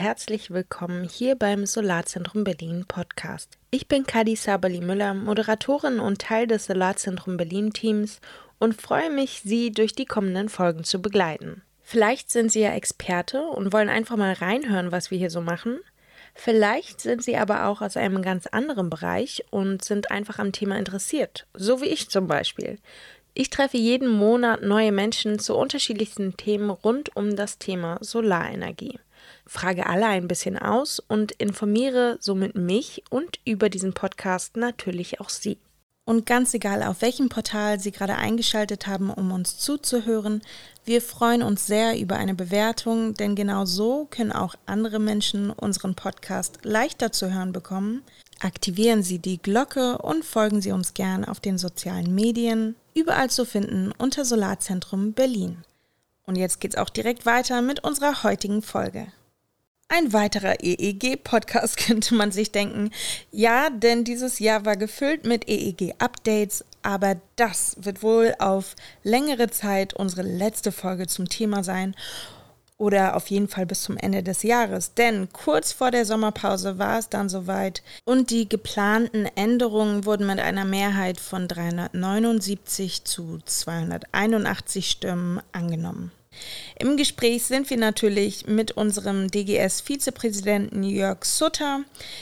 herzlich willkommen hier beim Solarzentrum Berlin Podcast. Ich bin Kadi Sabali Müller, Moderatorin und Teil des Solarzentrum Berlin Teams und freue mich, Sie durch die kommenden Folgen zu begleiten. Vielleicht sind Sie ja Experte und wollen einfach mal reinhören, was wir hier so machen. Vielleicht sind Sie aber auch aus einem ganz anderen Bereich und sind einfach am Thema interessiert, so wie ich zum Beispiel. Ich treffe jeden Monat neue Menschen zu unterschiedlichsten Themen rund um das Thema Solarenergie. Frage alle ein bisschen aus und informiere somit mich und über diesen Podcast natürlich auch Sie. Und ganz egal, auf welchem Portal Sie gerade eingeschaltet haben, um uns zuzuhören, wir freuen uns sehr über eine Bewertung, denn genau so können auch andere Menschen unseren Podcast leichter zu hören bekommen. Aktivieren Sie die Glocke und folgen Sie uns gern auf den sozialen Medien, überall zu finden unter Solarzentrum Berlin. Und jetzt geht's auch direkt weiter mit unserer heutigen Folge. Ein weiterer EEG-Podcast könnte man sich denken. Ja, denn dieses Jahr war gefüllt mit EEG-Updates, aber das wird wohl auf längere Zeit unsere letzte Folge zum Thema sein oder auf jeden Fall bis zum Ende des Jahres. Denn kurz vor der Sommerpause war es dann soweit und die geplanten Änderungen wurden mit einer Mehrheit von 379 zu 281 Stimmen angenommen. Im Gespräch sind wir natürlich mit unserem DGS-Vizepräsidenten Jörg Sutter.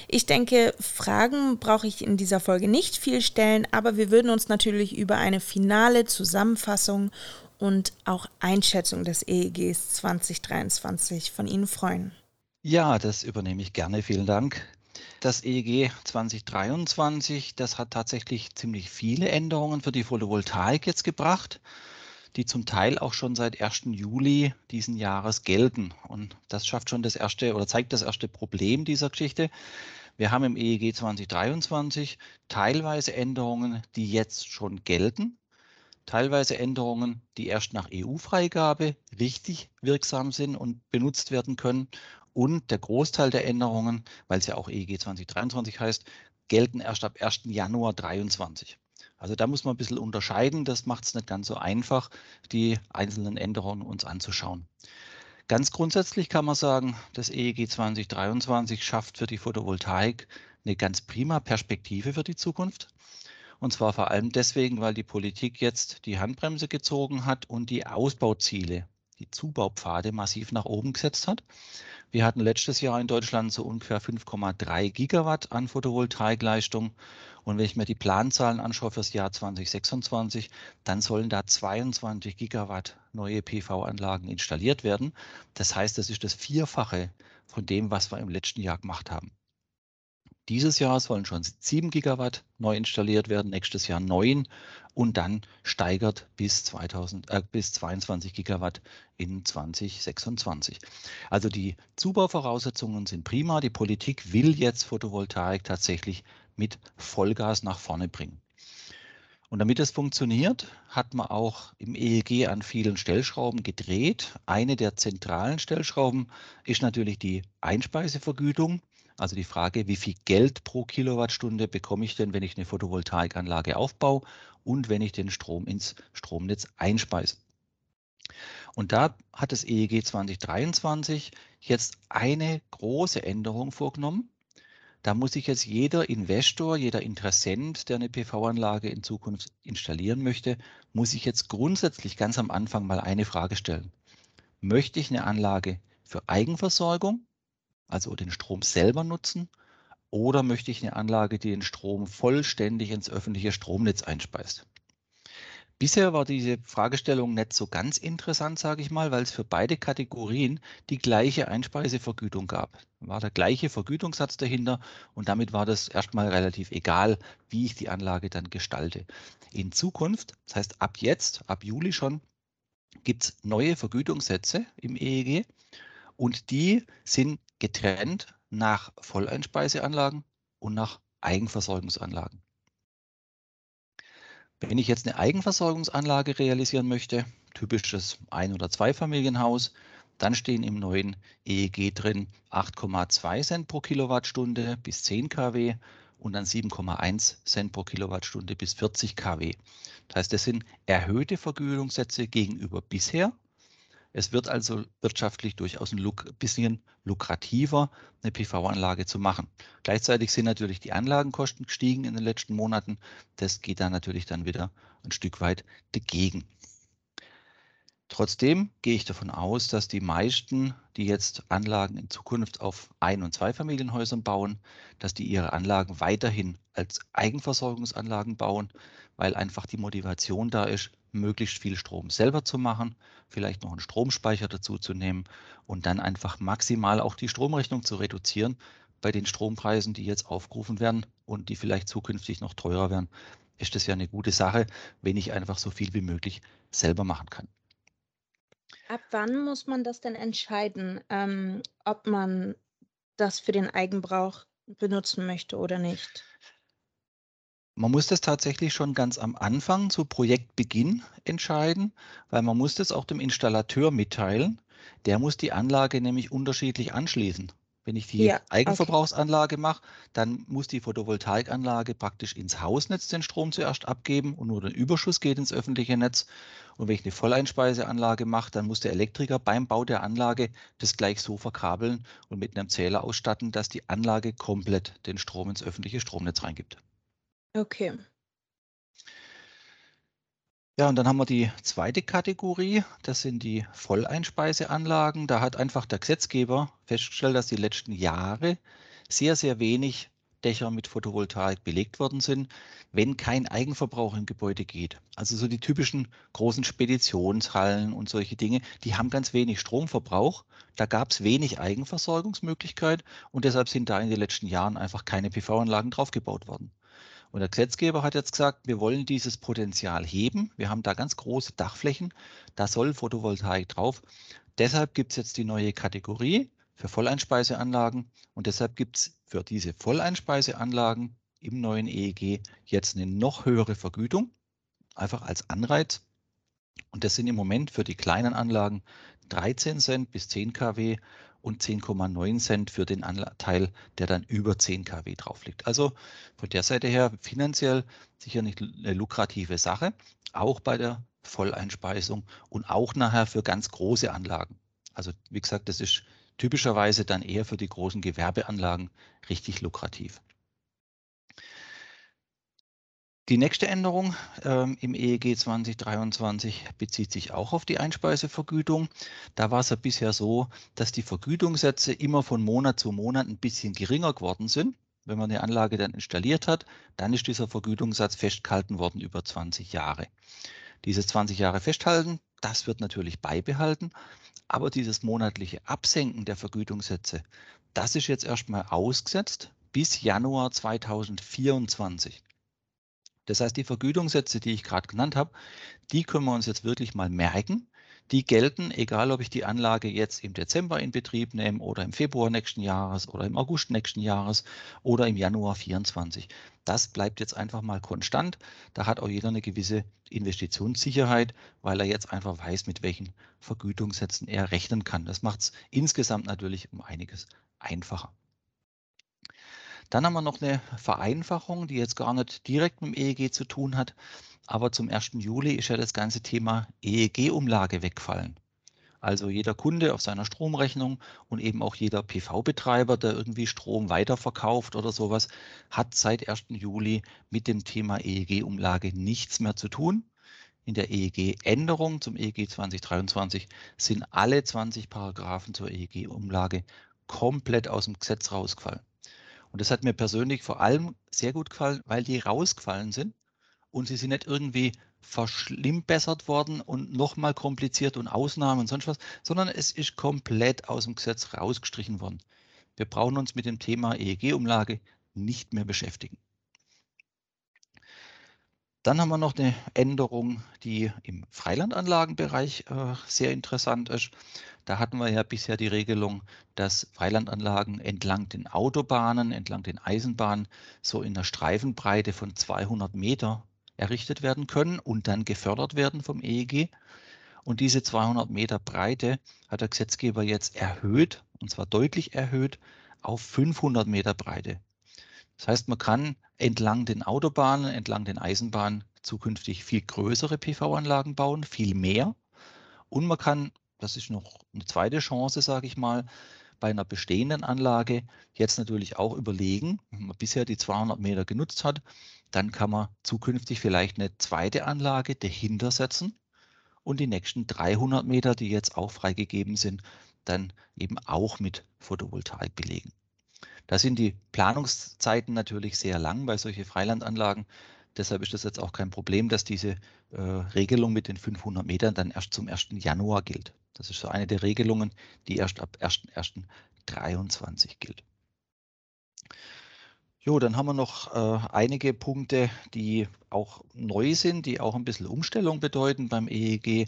Ich denke, Fragen brauche ich in dieser Folge nicht viel stellen, aber wir würden uns natürlich über eine finale Zusammenfassung und auch Einschätzung des EEGs 2023 von Ihnen freuen. Ja, das übernehme ich gerne. Vielen Dank. Das EEG 2023, das hat tatsächlich ziemlich viele Änderungen für die Photovoltaik jetzt gebracht die zum Teil auch schon seit 1. Juli diesen Jahres gelten. Und das schafft schon das erste oder zeigt das erste Problem dieser Geschichte. Wir haben im EEG 2023 teilweise Änderungen, die jetzt schon gelten, teilweise Änderungen, die erst nach EU-Freigabe richtig wirksam sind und benutzt werden können. Und der Großteil der Änderungen, weil es ja auch EEG 2023 heißt, gelten erst ab 1. Januar 2023. Also da muss man ein bisschen unterscheiden. Das macht es nicht ganz so einfach, die einzelnen Änderungen uns anzuschauen. Ganz grundsätzlich kann man sagen, das EEG 2023 schafft für die Photovoltaik eine ganz prima Perspektive für die Zukunft. Und zwar vor allem deswegen, weil die Politik jetzt die Handbremse gezogen hat und die Ausbauziele, die Zubaupfade massiv nach oben gesetzt hat. Wir hatten letztes Jahr in Deutschland so ungefähr 5,3 Gigawatt an Photovoltaikleistung. Und wenn ich mir die Planzahlen anschaue fürs Jahr 2026, dann sollen da 22 Gigawatt neue PV-Anlagen installiert werden. Das heißt, das ist das Vierfache von dem, was wir im letzten Jahr gemacht haben. Dieses Jahr sollen schon 7 Gigawatt neu installiert werden, nächstes Jahr 9 und dann steigert bis, 2000, äh, bis 22 Gigawatt in 2026. Also die Zubauvoraussetzungen sind prima. Die Politik will jetzt Photovoltaik tatsächlich mit Vollgas nach vorne bringen. Und damit es funktioniert, hat man auch im EEG an vielen Stellschrauben gedreht. Eine der zentralen Stellschrauben ist natürlich die Einspeisevergütung. Also die Frage, wie viel Geld pro Kilowattstunde bekomme ich denn, wenn ich eine Photovoltaikanlage aufbaue und wenn ich den Strom ins Stromnetz einspeise. Und da hat das EEG 2023 jetzt eine große Änderung vorgenommen. Da muss sich jetzt jeder Investor, jeder Interessent, der eine PV-Anlage in Zukunft installieren möchte, muss sich jetzt grundsätzlich ganz am Anfang mal eine Frage stellen. Möchte ich eine Anlage für Eigenversorgung also den Strom selber nutzen? Oder möchte ich eine Anlage, die den Strom vollständig ins öffentliche Stromnetz einspeist? Bisher war diese Fragestellung nicht so ganz interessant, sage ich mal, weil es für beide Kategorien die gleiche Einspeisevergütung gab. War der gleiche Vergütungssatz dahinter und damit war das erstmal relativ egal, wie ich die Anlage dann gestalte. In Zukunft, das heißt ab jetzt, ab Juli schon, gibt es neue Vergütungssätze im EEG und die sind getrennt nach Volleinspeiseanlagen und nach Eigenversorgungsanlagen. Wenn ich jetzt eine Eigenversorgungsanlage realisieren möchte, typisches Ein- oder Zweifamilienhaus, dann stehen im neuen EEG drin 8,2 Cent pro Kilowattstunde bis 10 kW und dann 7,1 Cent pro Kilowattstunde bis 40 kW. Das heißt, das sind erhöhte Vergütungssätze gegenüber bisher Es wird also wirtschaftlich durchaus ein bisschen lukrativer, eine PV-Anlage zu machen. Gleichzeitig sind natürlich die Anlagenkosten gestiegen in den letzten Monaten. Das geht dann natürlich dann wieder ein Stück weit dagegen. Trotzdem gehe ich davon aus, dass die meisten, die jetzt Anlagen in Zukunft auf Ein- und Zweifamilienhäusern bauen, dass die ihre Anlagen weiterhin als Eigenversorgungsanlagen bauen, weil einfach die Motivation da ist, möglichst viel Strom selber zu machen, vielleicht noch einen Stromspeicher dazu zu nehmen und dann einfach maximal auch die Stromrechnung zu reduzieren bei den Strompreisen, die jetzt aufgerufen werden und die vielleicht zukünftig noch teurer werden, ist das ja eine gute Sache, wenn ich einfach so viel wie möglich selber machen kann. Ab wann muss man das denn entscheiden, ähm, ob man das für den Eigenbrauch benutzen möchte oder nicht? Man muss das tatsächlich schon ganz am Anfang, zu Projektbeginn entscheiden, weil man muss das auch dem Installateur mitteilen. Der muss die Anlage nämlich unterschiedlich anschließen. Wenn ich die ja, Eigenverbrauchsanlage okay. mache, dann muss die Photovoltaikanlage praktisch ins Hausnetz den Strom zuerst abgeben und nur der Überschuss geht ins öffentliche Netz. Und wenn ich eine Volleinspeiseanlage mache, dann muss der Elektriker beim Bau der Anlage das gleich so verkabeln und mit einem Zähler ausstatten, dass die Anlage komplett den Strom ins öffentliche Stromnetz reingibt. Okay. Ja, und dann haben wir die zweite Kategorie, das sind die Volleinspeiseanlagen. Da hat einfach der Gesetzgeber festgestellt, dass die letzten Jahre sehr, sehr wenig Dächer mit Photovoltaik belegt worden sind, wenn kein Eigenverbrauch im Gebäude geht. Also so die typischen großen Speditionshallen und solche Dinge, die haben ganz wenig Stromverbrauch. Da gab es wenig Eigenversorgungsmöglichkeit und deshalb sind da in den letzten Jahren einfach keine PV-Anlagen draufgebaut worden. Und der Gesetzgeber hat jetzt gesagt, wir wollen dieses Potenzial heben. Wir haben da ganz große Dachflächen, da soll Photovoltaik drauf. Deshalb gibt es jetzt die neue Kategorie für Volleinspeiseanlagen und deshalb gibt es für diese Volleinspeiseanlagen im neuen EEG jetzt eine noch höhere Vergütung, einfach als Anreiz. Und das sind im Moment für die kleinen Anlagen 13 Cent bis 10 kW und 10,9 Cent für den Anteil, der dann über 10 kW drauf liegt. Also von der Seite her finanziell sicher nicht eine lukrative Sache, auch bei der Volleinspeisung und auch nachher für ganz große Anlagen. Also wie gesagt, das ist typischerweise dann eher für die großen Gewerbeanlagen richtig lukrativ. Die nächste Änderung ähm, im EEG 2023 bezieht sich auch auf die Einspeisevergütung. Da war es ja bisher so, dass die Vergütungssätze immer von Monat zu Monat ein bisschen geringer geworden sind. Wenn man eine Anlage dann installiert hat, dann ist dieser Vergütungssatz festgehalten worden über 20 Jahre. Dieses 20 Jahre Festhalten, das wird natürlich beibehalten, aber dieses monatliche Absenken der Vergütungssätze, das ist jetzt erstmal ausgesetzt bis Januar 2024. Das heißt, die Vergütungssätze, die ich gerade genannt habe, die können wir uns jetzt wirklich mal merken. Die gelten, egal ob ich die Anlage jetzt im Dezember in Betrieb nehme oder im Februar nächsten Jahres oder im August nächsten Jahres oder im Januar 24. Das bleibt jetzt einfach mal konstant. Da hat auch jeder eine gewisse Investitionssicherheit, weil er jetzt einfach weiß, mit welchen Vergütungssätzen er rechnen kann. Das macht es insgesamt natürlich um einiges einfacher. Dann haben wir noch eine Vereinfachung, die jetzt gar nicht direkt mit dem EEG zu tun hat. Aber zum 1. Juli ist ja das ganze Thema EEG-Umlage wegfallen. Also jeder Kunde auf seiner Stromrechnung und eben auch jeder PV-Betreiber, der irgendwie Strom weiterverkauft oder sowas, hat seit 1. Juli mit dem Thema EEG-Umlage nichts mehr zu tun. In der EEG-Änderung zum EEG 2023 sind alle 20 Paragraphen zur EEG-Umlage komplett aus dem Gesetz rausgefallen. Und das hat mir persönlich vor allem sehr gut gefallen, weil die rausgefallen sind und sie sind nicht irgendwie verschlimmbessert worden und nochmal kompliziert und Ausnahmen und sonst was, sondern es ist komplett aus dem Gesetz rausgestrichen worden. Wir brauchen uns mit dem Thema EEG-Umlage nicht mehr beschäftigen. Dann haben wir noch eine Änderung, die im Freilandanlagenbereich äh, sehr interessant ist. Da hatten wir ja bisher die Regelung, dass Freilandanlagen entlang den Autobahnen, entlang den Eisenbahnen so in der Streifenbreite von 200 Meter errichtet werden können und dann gefördert werden vom EEG. Und diese 200 Meter Breite hat der Gesetzgeber jetzt erhöht, und zwar deutlich erhöht, auf 500 Meter Breite. Das heißt, man kann entlang den Autobahnen, entlang den Eisenbahnen zukünftig viel größere PV-Anlagen bauen, viel mehr. Und man kann das ist noch eine zweite Chance, sage ich mal, bei einer bestehenden Anlage jetzt natürlich auch überlegen, wenn man bisher die 200 Meter genutzt hat, dann kann man zukünftig vielleicht eine zweite Anlage dahinter setzen und die nächsten 300 Meter, die jetzt auch freigegeben sind, dann eben auch mit Photovoltaik belegen. Da sind die Planungszeiten natürlich sehr lang bei solchen Freilandanlagen. Deshalb ist das jetzt auch kein Problem, dass diese äh, Regelung mit den 500 Metern dann erst zum 1. Januar gilt. Das ist so eine der Regelungen, die erst ab 1.1.23 gilt. Jo, dann haben wir noch äh, einige Punkte, die auch neu sind, die auch ein bisschen Umstellung bedeuten beim EEG.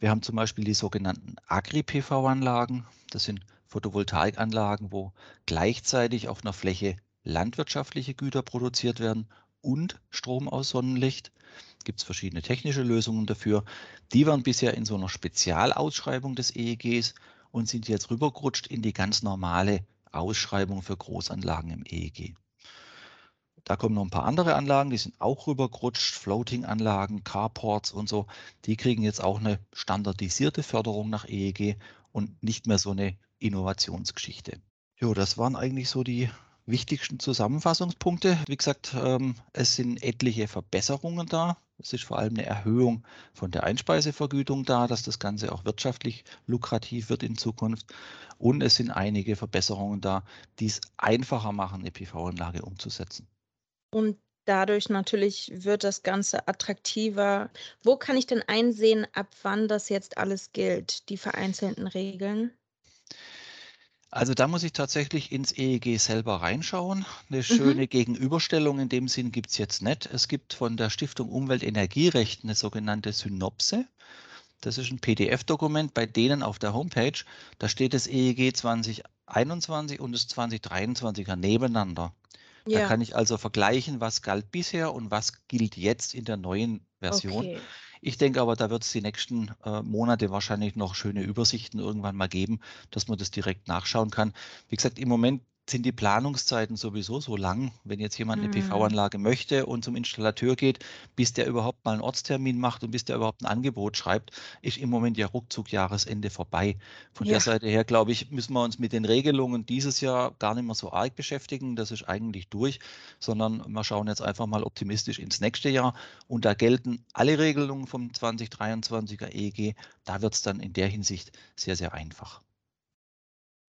Wir haben zum Beispiel die sogenannten Agri-PV-Anlagen. Das sind Photovoltaikanlagen, wo gleichzeitig auf einer Fläche landwirtschaftliche Güter produziert werden und Strom aus Sonnenlicht. Gibt es verschiedene technische Lösungen dafür. Die waren bisher in so einer Spezialausschreibung des EEGs und sind jetzt rübergerutscht in die ganz normale Ausschreibung für Großanlagen im EEG. Da kommen noch ein paar andere Anlagen, die sind auch rübergerutscht, Floating-Anlagen, Carports und so. Die kriegen jetzt auch eine standardisierte Förderung nach EEG und nicht mehr so eine Innovationsgeschichte. Jo, das waren eigentlich so die wichtigsten Zusammenfassungspunkte. Wie gesagt, ähm, es sind etliche Verbesserungen da. Es ist vor allem eine Erhöhung von der Einspeisevergütung da, dass das Ganze auch wirtschaftlich lukrativ wird in Zukunft. Und es sind einige Verbesserungen da, die es einfacher machen, eine PV-Anlage umzusetzen. Und dadurch natürlich wird das Ganze attraktiver. Wo kann ich denn einsehen, ab wann das jetzt alles gilt, die vereinzelten Regeln? Also da muss ich tatsächlich ins EEG selber reinschauen. Eine mhm. schöne mhm. Gegenüberstellung in dem Sinn gibt es jetzt nicht. Es gibt von der Stiftung Umweltenergierecht eine sogenannte Synopse. Das ist ein PDF-Dokument, bei denen auf der Homepage, da steht das EEG 2021 und das 2023er nebeneinander. Ja. Da kann ich also vergleichen, was galt bisher und was gilt jetzt in der neuen Version. Okay. Ich denke aber, da wird es die nächsten äh, Monate wahrscheinlich noch schöne Übersichten irgendwann mal geben, dass man das direkt nachschauen kann. Wie gesagt, im Moment sind die Planungszeiten sowieso so lang, wenn jetzt jemand eine mhm. PV-Anlage möchte und zum Installateur geht, bis der überhaupt mal einen Ortstermin macht und bis der überhaupt ein Angebot schreibt, ist im Moment ja ruckzuck Jahresende vorbei. Von ja. der Seite her, glaube ich, müssen wir uns mit den Regelungen dieses Jahr gar nicht mehr so arg beschäftigen. Das ist eigentlich durch, sondern wir schauen jetzt einfach mal optimistisch ins nächste Jahr. Und da gelten alle Regelungen vom 2023er EEG. Da wird es dann in der Hinsicht sehr, sehr einfach.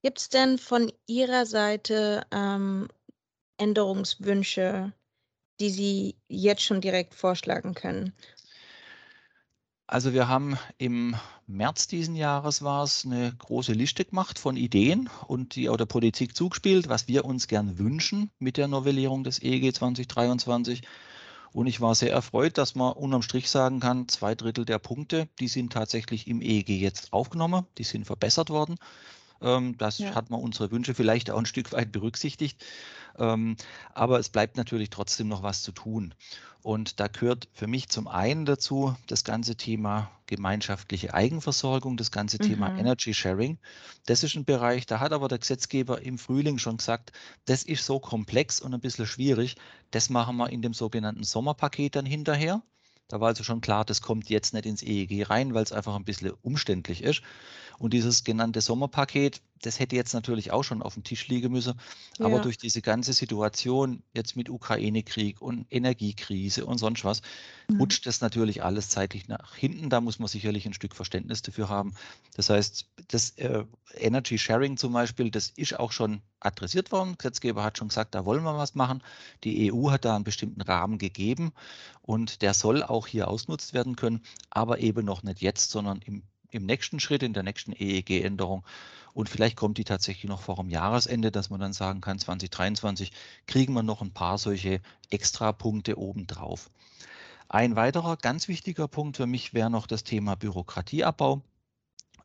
Gibt es denn von Ihrer Seite ähm, Änderungswünsche, die Sie jetzt schon direkt vorschlagen können? Also wir haben im März diesen Jahres war es eine große Liste gemacht von Ideen und die auch der Politik zugespielt, was wir uns gern wünschen mit der Novellierung des EEG 2023. Und ich war sehr erfreut, dass man unterm Strich sagen kann, zwei Drittel der Punkte, die sind tatsächlich im EEG jetzt aufgenommen, die sind verbessert worden. Ähm, das ja. hat man unsere Wünsche vielleicht auch ein Stück weit berücksichtigt. Ähm, aber es bleibt natürlich trotzdem noch was zu tun. Und da gehört für mich zum einen dazu das ganze Thema gemeinschaftliche Eigenversorgung, das ganze mhm. Thema Energy Sharing. Das ist ein Bereich, da hat aber der Gesetzgeber im Frühling schon gesagt, das ist so komplex und ein bisschen schwierig. Das machen wir in dem sogenannten Sommerpaket dann hinterher. Da war also schon klar, das kommt jetzt nicht ins EEG rein, weil es einfach ein bisschen umständlich ist. Und dieses genannte Sommerpaket, das hätte jetzt natürlich auch schon auf dem Tisch liegen müssen. Aber ja. durch diese ganze Situation jetzt mit Ukraine-Krieg und Energiekrise und sonst was, mhm. rutscht das natürlich alles zeitlich nach hinten. Da muss man sicherlich ein Stück Verständnis dafür haben. Das heißt, das äh, Energy Sharing zum Beispiel, das ist auch schon adressiert worden. Der Gesetzgeber hat schon gesagt, da wollen wir was machen. Die EU hat da einen bestimmten Rahmen gegeben und der soll auch hier ausnutzt werden können, aber eben noch nicht jetzt, sondern im im nächsten Schritt, in der nächsten EEG-Änderung. Und vielleicht kommt die tatsächlich noch vor dem Jahresende, dass man dann sagen kann, 2023 kriegen wir noch ein paar solche Extrapunkte obendrauf. Ein weiterer ganz wichtiger Punkt für mich wäre noch das Thema Bürokratieabbau.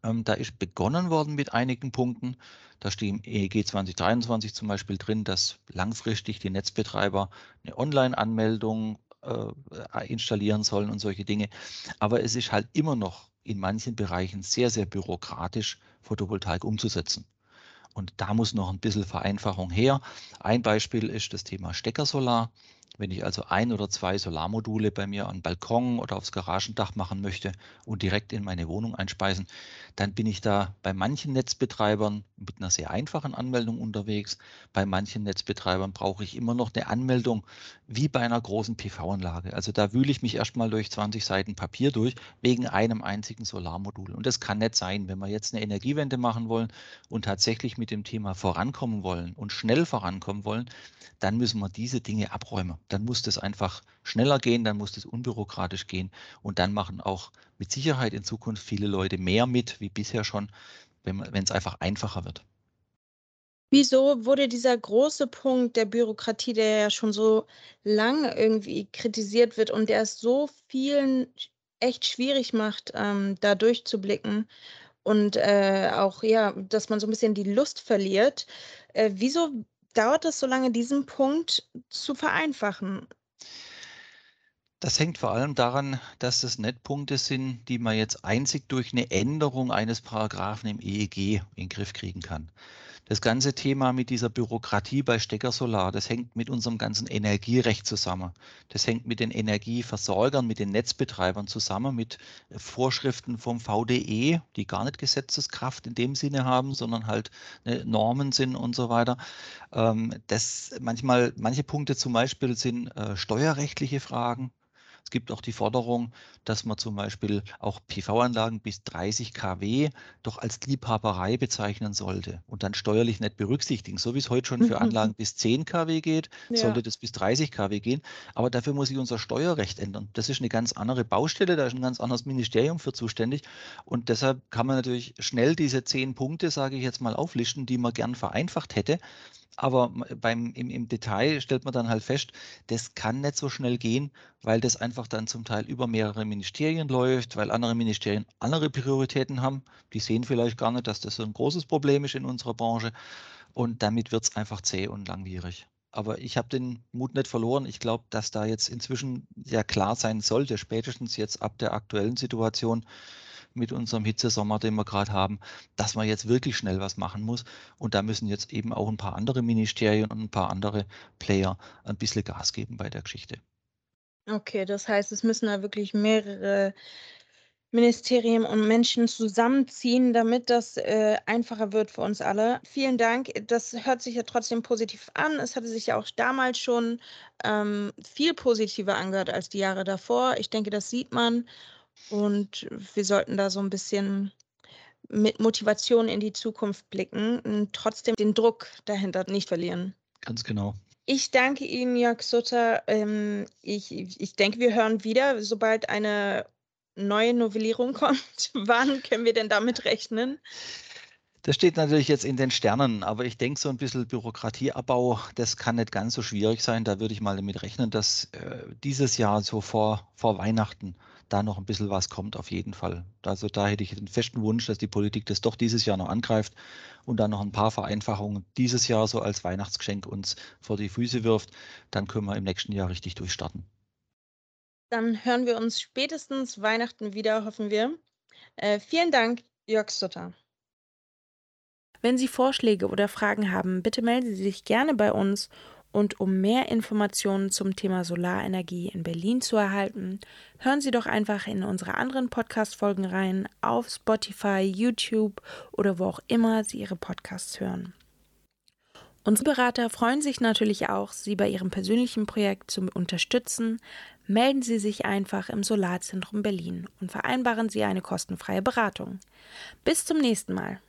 Ähm, da ist begonnen worden mit einigen Punkten. Da steht im EEG 2023 zum Beispiel drin, dass langfristig die Netzbetreiber eine Online-Anmeldung äh, installieren sollen und solche Dinge. Aber es ist halt immer noch in manchen Bereichen sehr, sehr bürokratisch, Photovoltaik umzusetzen. Und da muss noch ein bisschen Vereinfachung her. Ein Beispiel ist das Thema Steckersolar. Wenn ich also ein oder zwei Solarmodule bei mir am Balkon oder aufs Garagendach machen möchte und direkt in meine Wohnung einspeisen, dann bin ich da bei manchen Netzbetreibern mit einer sehr einfachen Anmeldung unterwegs. Bei manchen Netzbetreibern brauche ich immer noch eine Anmeldung wie bei einer großen PV-Anlage. Also da wühle ich mich erstmal durch 20 Seiten Papier durch wegen einem einzigen Solarmodul. Und das kann nicht sein, wenn wir jetzt eine Energiewende machen wollen und tatsächlich mit dem Thema vorankommen wollen und schnell vorankommen wollen, dann müssen wir diese Dinge abräumen. Dann muss das einfach schneller gehen, dann muss das unbürokratisch gehen und dann machen auch mit Sicherheit in Zukunft viele Leute mehr mit, wie bisher schon, wenn es einfach einfacher wird. Wieso wurde dieser große Punkt der Bürokratie, der ja schon so lange irgendwie kritisiert wird und der es so vielen echt schwierig macht, ähm, da durchzublicken und äh, auch, ja, dass man so ein bisschen die Lust verliert. Äh, wieso dauert es so lange, diesen Punkt zu vereinfachen? Das hängt vor allem daran, dass das nicht Punkte sind, die man jetzt einzig durch eine Änderung eines Paragraphen im EEG in den Griff kriegen kann. Das ganze Thema mit dieser Bürokratie bei Steckersolar, das hängt mit unserem ganzen Energierecht zusammen. Das hängt mit den Energieversorgern, mit den Netzbetreibern zusammen, mit Vorschriften vom VDE, die gar nicht Gesetzeskraft in dem Sinne haben, sondern halt ne, Normen sind und so weiter. Ähm, das manchmal, manche Punkte zum Beispiel sind äh, steuerrechtliche Fragen. Es gibt auch die Forderung, dass man zum Beispiel auch PV-Anlagen bis 30 kW doch als Liebhaberei bezeichnen sollte und dann steuerlich nicht berücksichtigen. So wie es heute schon für mhm. Anlagen bis 10 kW geht, ja. sollte das bis 30 kW gehen. Aber dafür muss sich unser Steuerrecht ändern. Das ist eine ganz andere Baustelle, da ist ein ganz anderes Ministerium für zuständig. Und deshalb kann man natürlich schnell diese zehn Punkte, sage ich jetzt mal, auflisten, die man gern vereinfacht hätte. Aber beim, im, im Detail stellt man dann halt fest, das kann nicht so schnell gehen, weil das einfach dann zum Teil über mehrere Ministerien läuft, weil andere Ministerien andere Prioritäten haben. Die sehen vielleicht gar nicht, dass das so ein großes Problem ist in unserer Branche. Und damit wird es einfach zäh und langwierig. Aber ich habe den Mut nicht verloren. Ich glaube, dass da jetzt inzwischen ja klar sein sollte, spätestens jetzt ab der aktuellen Situation, mit unserem Hitzesommer, den wir gerade haben, dass man jetzt wirklich schnell was machen muss. Und da müssen jetzt eben auch ein paar andere Ministerien und ein paar andere Player ein bisschen Gas geben bei der Geschichte. Okay, das heißt, es müssen da wirklich mehrere Ministerien und Menschen zusammenziehen, damit das äh, einfacher wird für uns alle. Vielen Dank. Das hört sich ja trotzdem positiv an. Es hatte sich ja auch damals schon ähm, viel positiver angehört als die Jahre davor. Ich denke, das sieht man. Und wir sollten da so ein bisschen mit Motivation in die Zukunft blicken und trotzdem den Druck dahinter nicht verlieren. Ganz genau. Ich danke Ihnen, Jörg Sutter. Ähm, ich, ich denke, wir hören wieder, sobald eine neue Novellierung kommt. Wann können wir denn damit rechnen? Das steht natürlich jetzt in den Sternen, aber ich denke, so ein bisschen Bürokratieabbau, das kann nicht ganz so schwierig sein. Da würde ich mal damit rechnen, dass äh, dieses Jahr so vor, vor Weihnachten da noch ein bisschen was kommt, auf jeden Fall. Also da hätte ich den festen Wunsch, dass die Politik das doch dieses Jahr noch angreift und dann noch ein paar Vereinfachungen dieses Jahr so als Weihnachtsgeschenk uns vor die Füße wirft. Dann können wir im nächsten Jahr richtig durchstarten. Dann hören wir uns spätestens Weihnachten wieder, hoffen wir. Äh, vielen Dank, Jörg Sutter. Wenn Sie Vorschläge oder Fragen haben, bitte melden Sie sich gerne bei uns und um mehr Informationen zum Thema Solarenergie in Berlin zu erhalten, hören Sie doch einfach in unsere anderen Podcast-Folgen rein auf Spotify, YouTube oder wo auch immer Sie Ihre Podcasts hören. Unsere Berater freuen sich natürlich auch, Sie bei Ihrem persönlichen Projekt zu unterstützen. Melden Sie sich einfach im Solarzentrum Berlin und vereinbaren Sie eine kostenfreie Beratung. Bis zum nächsten Mal.